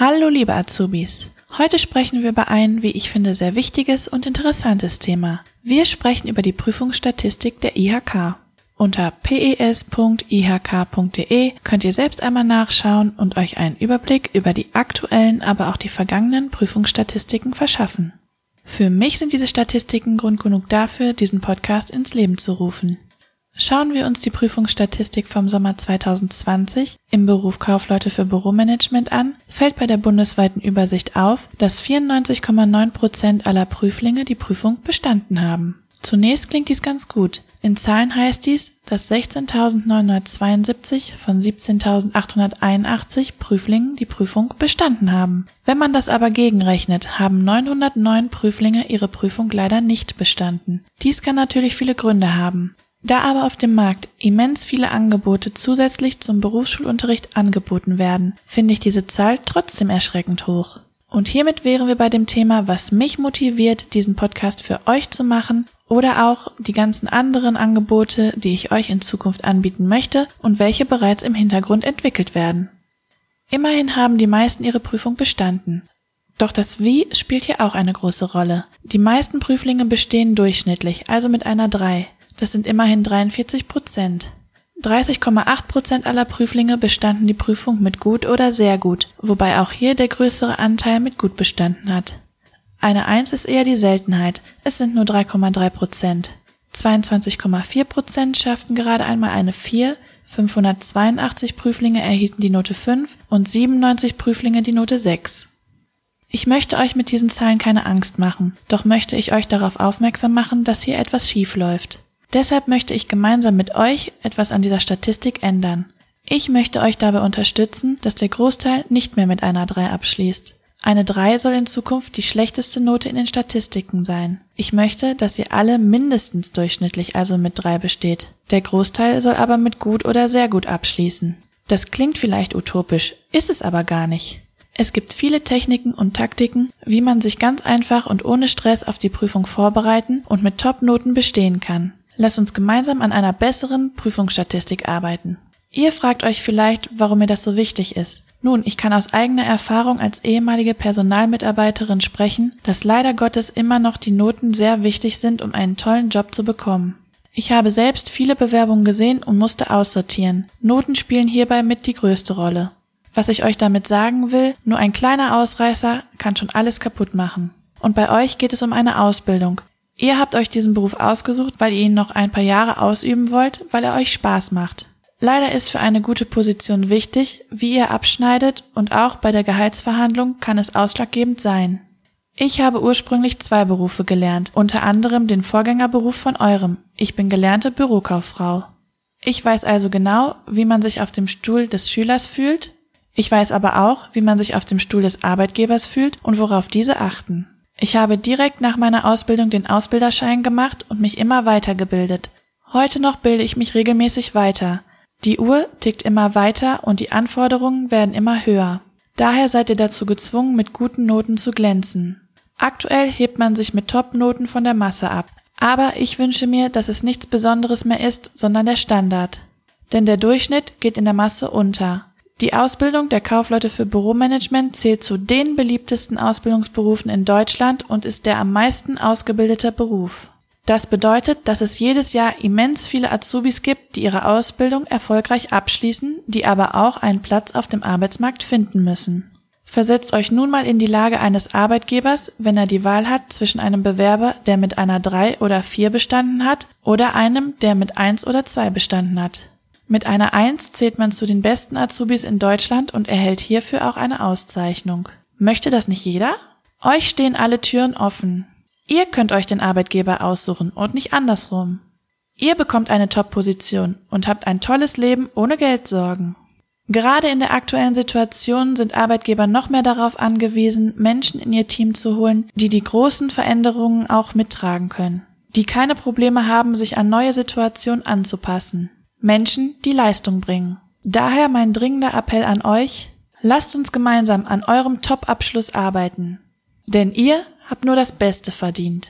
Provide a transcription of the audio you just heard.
Hallo liebe Azubis. Heute sprechen wir über ein, wie ich finde, sehr wichtiges und interessantes Thema. Wir sprechen über die Prüfungsstatistik der IHK. Unter pes.ihk.de könnt ihr selbst einmal nachschauen und euch einen Überblick über die aktuellen, aber auch die vergangenen Prüfungsstatistiken verschaffen. Für mich sind diese Statistiken Grund genug dafür, diesen Podcast ins Leben zu rufen. Schauen wir uns die Prüfungsstatistik vom Sommer 2020 im Beruf Kaufleute für Büromanagement an, fällt bei der bundesweiten Übersicht auf, dass 94,9 Prozent aller Prüflinge die Prüfung bestanden haben. Zunächst klingt dies ganz gut. In Zahlen heißt dies, dass 16.972 von 17.881 Prüflingen die Prüfung bestanden haben. Wenn man das aber gegenrechnet, haben 909 Prüflinge ihre Prüfung leider nicht bestanden. Dies kann natürlich viele Gründe haben. Da aber auf dem Markt immens viele Angebote zusätzlich zum Berufsschulunterricht angeboten werden, finde ich diese Zahl trotzdem erschreckend hoch. Und hiermit wären wir bei dem Thema, was mich motiviert, diesen Podcast für euch zu machen oder auch die ganzen anderen Angebote, die ich euch in Zukunft anbieten möchte und welche bereits im Hintergrund entwickelt werden. Immerhin haben die meisten ihre Prüfung bestanden. Doch das Wie spielt hier auch eine große Rolle. Die meisten Prüflinge bestehen durchschnittlich, also mit einer 3. Das sind immerhin 43 Prozent. 30,8 Prozent aller Prüflinge bestanden die Prüfung mit gut oder sehr gut, wobei auch hier der größere Anteil mit gut bestanden hat. Eine Eins ist eher die Seltenheit, es sind nur 3,3 Prozent. 22,4 Prozent schafften gerade einmal eine 4, 582 Prüflinge erhielten die Note 5 und 97 Prüflinge die Note 6. Ich möchte euch mit diesen Zahlen keine Angst machen, doch möchte ich euch darauf aufmerksam machen, dass hier etwas schief läuft. Deshalb möchte ich gemeinsam mit euch etwas an dieser Statistik ändern. Ich möchte euch dabei unterstützen, dass der Großteil nicht mehr mit einer 3 abschließt. Eine 3 soll in Zukunft die schlechteste Note in den Statistiken sein. Ich möchte, dass ihr alle mindestens durchschnittlich also mit 3 besteht. Der Großteil soll aber mit gut oder sehr gut abschließen. Das klingt vielleicht utopisch, ist es aber gar nicht. Es gibt viele Techniken und Taktiken, wie man sich ganz einfach und ohne Stress auf die Prüfung vorbereiten und mit Top-Noten bestehen kann. Lasst uns gemeinsam an einer besseren Prüfungsstatistik arbeiten. Ihr fragt euch vielleicht, warum mir das so wichtig ist. Nun, ich kann aus eigener Erfahrung als ehemalige Personalmitarbeiterin sprechen, dass leider Gottes immer noch die Noten sehr wichtig sind, um einen tollen Job zu bekommen. Ich habe selbst viele Bewerbungen gesehen und musste aussortieren. Noten spielen hierbei mit die größte Rolle. Was ich euch damit sagen will, nur ein kleiner Ausreißer kann schon alles kaputt machen. Und bei euch geht es um eine Ausbildung, Ihr habt euch diesen Beruf ausgesucht, weil ihr ihn noch ein paar Jahre ausüben wollt, weil er euch Spaß macht. Leider ist für eine gute Position wichtig, wie ihr abschneidet und auch bei der Gehaltsverhandlung kann es ausschlaggebend sein. Ich habe ursprünglich zwei Berufe gelernt, unter anderem den Vorgängerberuf von eurem. Ich bin gelernte Bürokauffrau. Ich weiß also genau, wie man sich auf dem Stuhl des Schülers fühlt. Ich weiß aber auch, wie man sich auf dem Stuhl des Arbeitgebers fühlt und worauf diese achten. Ich habe direkt nach meiner Ausbildung den Ausbilderschein gemacht und mich immer weitergebildet. Heute noch bilde ich mich regelmäßig weiter. Die Uhr tickt immer weiter und die Anforderungen werden immer höher. Daher seid ihr dazu gezwungen, mit guten Noten zu glänzen. Aktuell hebt man sich mit Top-Noten von der Masse ab. Aber ich wünsche mir, dass es nichts Besonderes mehr ist, sondern der Standard. Denn der Durchschnitt geht in der Masse unter. Die Ausbildung der Kaufleute für Büromanagement zählt zu den beliebtesten Ausbildungsberufen in Deutschland und ist der am meisten ausgebildete Beruf. Das bedeutet, dass es jedes Jahr immens viele Azubis gibt, die ihre Ausbildung erfolgreich abschließen, die aber auch einen Platz auf dem Arbeitsmarkt finden müssen. Versetzt euch nun mal in die Lage eines Arbeitgebers, wenn er die Wahl hat zwischen einem Bewerber, der mit einer 3 oder 4 bestanden hat, oder einem, der mit 1 oder 2 bestanden hat. Mit einer Eins zählt man zu den besten Azubis in Deutschland und erhält hierfür auch eine Auszeichnung. Möchte das nicht jeder? Euch stehen alle Türen offen. Ihr könnt euch den Arbeitgeber aussuchen und nicht andersrum. Ihr bekommt eine Top-Position und habt ein tolles Leben ohne Geldsorgen. Gerade in der aktuellen Situation sind Arbeitgeber noch mehr darauf angewiesen, Menschen in ihr Team zu holen, die die großen Veränderungen auch mittragen können, die keine Probleme haben, sich an neue Situationen anzupassen. Menschen, die Leistung bringen. Daher mein dringender Appell an euch, lasst uns gemeinsam an eurem Top-Abschluss arbeiten. Denn ihr habt nur das Beste verdient.